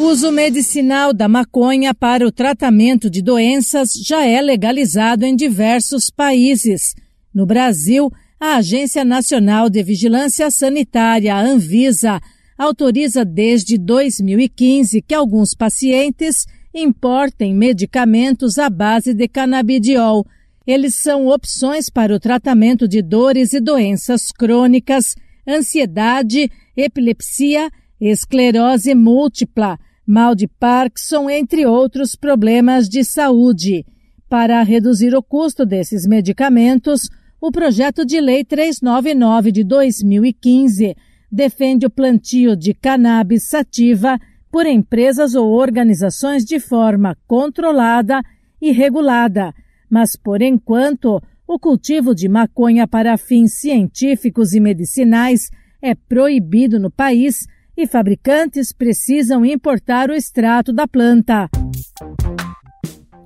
Uso medicinal da maconha para o tratamento de doenças já é legalizado em diversos países. No Brasil, a Agência Nacional de Vigilância Sanitária, Anvisa, autoriza desde 2015 que alguns pacientes importem medicamentos à base de canabidiol. Eles são opções para o tratamento de dores e doenças crônicas, ansiedade, epilepsia, esclerose múltipla, mal de Parkinson, entre outros problemas de saúde. Para reduzir o custo desses medicamentos, o projeto de lei 399 de 2015 defende o plantio de cannabis sativa por empresas ou organizações de forma controlada e regulada, mas por enquanto o cultivo de maconha para fins científicos e medicinais é proibido no país e fabricantes precisam importar o extrato da planta.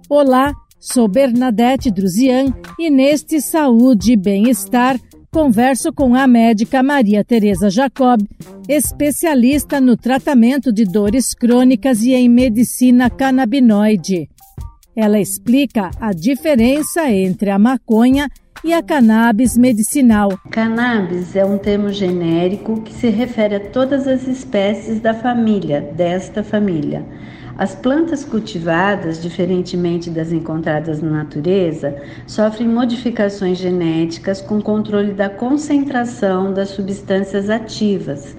Olá, sou Bernadette Druzian e neste Saúde e Bem-Estar converso com a médica Maria Tereza Jacob, especialista no tratamento de dores crônicas e em medicina canabinoide. Ela explica a diferença entre a maconha e a cannabis medicinal. Cannabis é um termo genérico que se refere a todas as espécies da família, desta família. As plantas cultivadas, diferentemente das encontradas na natureza, sofrem modificações genéticas com controle da concentração das substâncias ativas,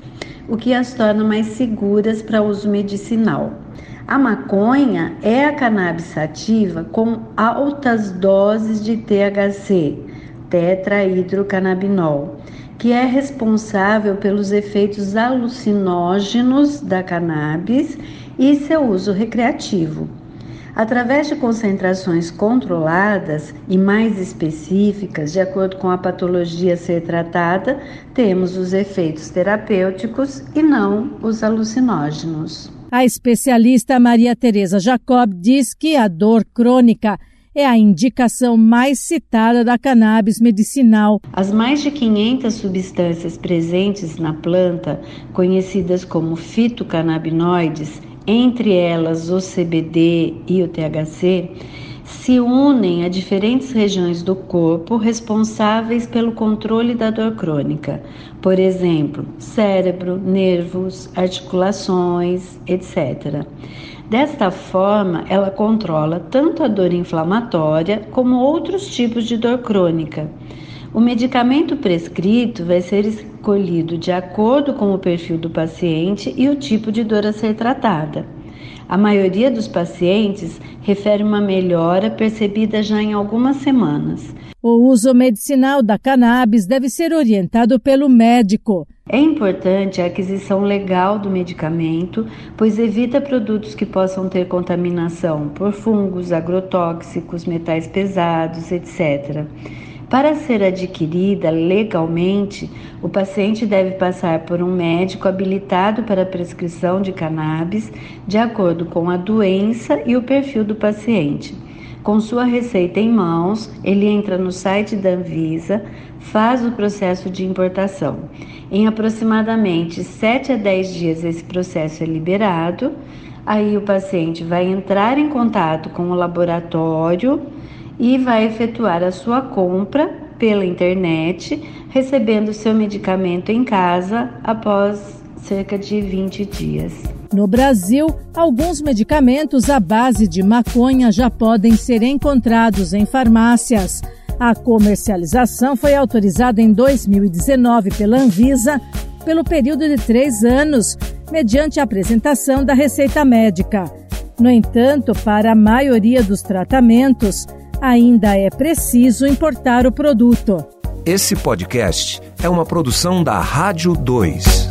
o que as torna mais seguras para uso medicinal. A maconha é a cannabis sativa com altas doses de THC, tetrahidrocannabinol, que é responsável pelos efeitos alucinógenos da cannabis e seu uso recreativo. Através de concentrações controladas e mais específicas, de acordo com a patologia a ser tratada, temos os efeitos terapêuticos e não os alucinógenos. A especialista Maria Tereza Jacob diz que a dor crônica é a indicação mais citada da cannabis medicinal. As mais de 500 substâncias presentes na planta, conhecidas como fitocannabinoides, entre elas o CBD e o THC, se unem a diferentes regiões do corpo responsáveis pelo controle da dor crônica, por exemplo, cérebro, nervos, articulações, etc. Desta forma, ela controla tanto a dor inflamatória como outros tipos de dor crônica. O medicamento prescrito vai ser escolhido de acordo com o perfil do paciente e o tipo de dor a ser tratada. A maioria dos pacientes refere uma melhora percebida já em algumas semanas. O uso medicinal da cannabis deve ser orientado pelo médico. É importante a aquisição legal do medicamento, pois evita produtos que possam ter contaminação por fungos, agrotóxicos, metais pesados, etc. Para ser adquirida legalmente, o paciente deve passar por um médico habilitado para a prescrição de cannabis, de acordo com a doença e o perfil do paciente. Com sua receita em mãos, ele entra no site da Anvisa, faz o processo de importação. Em aproximadamente 7 a 10 dias, esse processo é liberado. Aí o paciente vai entrar em contato com o laboratório e vai efetuar a sua compra pela internet, recebendo seu medicamento em casa após cerca de 20 dias. No Brasil, alguns medicamentos à base de maconha já podem ser encontrados em farmácias. A comercialização foi autorizada em 2019 pela Anvisa pelo período de três anos, mediante a apresentação da receita médica. No entanto, para a maioria dos tratamentos, ainda é preciso importar o produto. Esse podcast é uma produção da Rádio 2.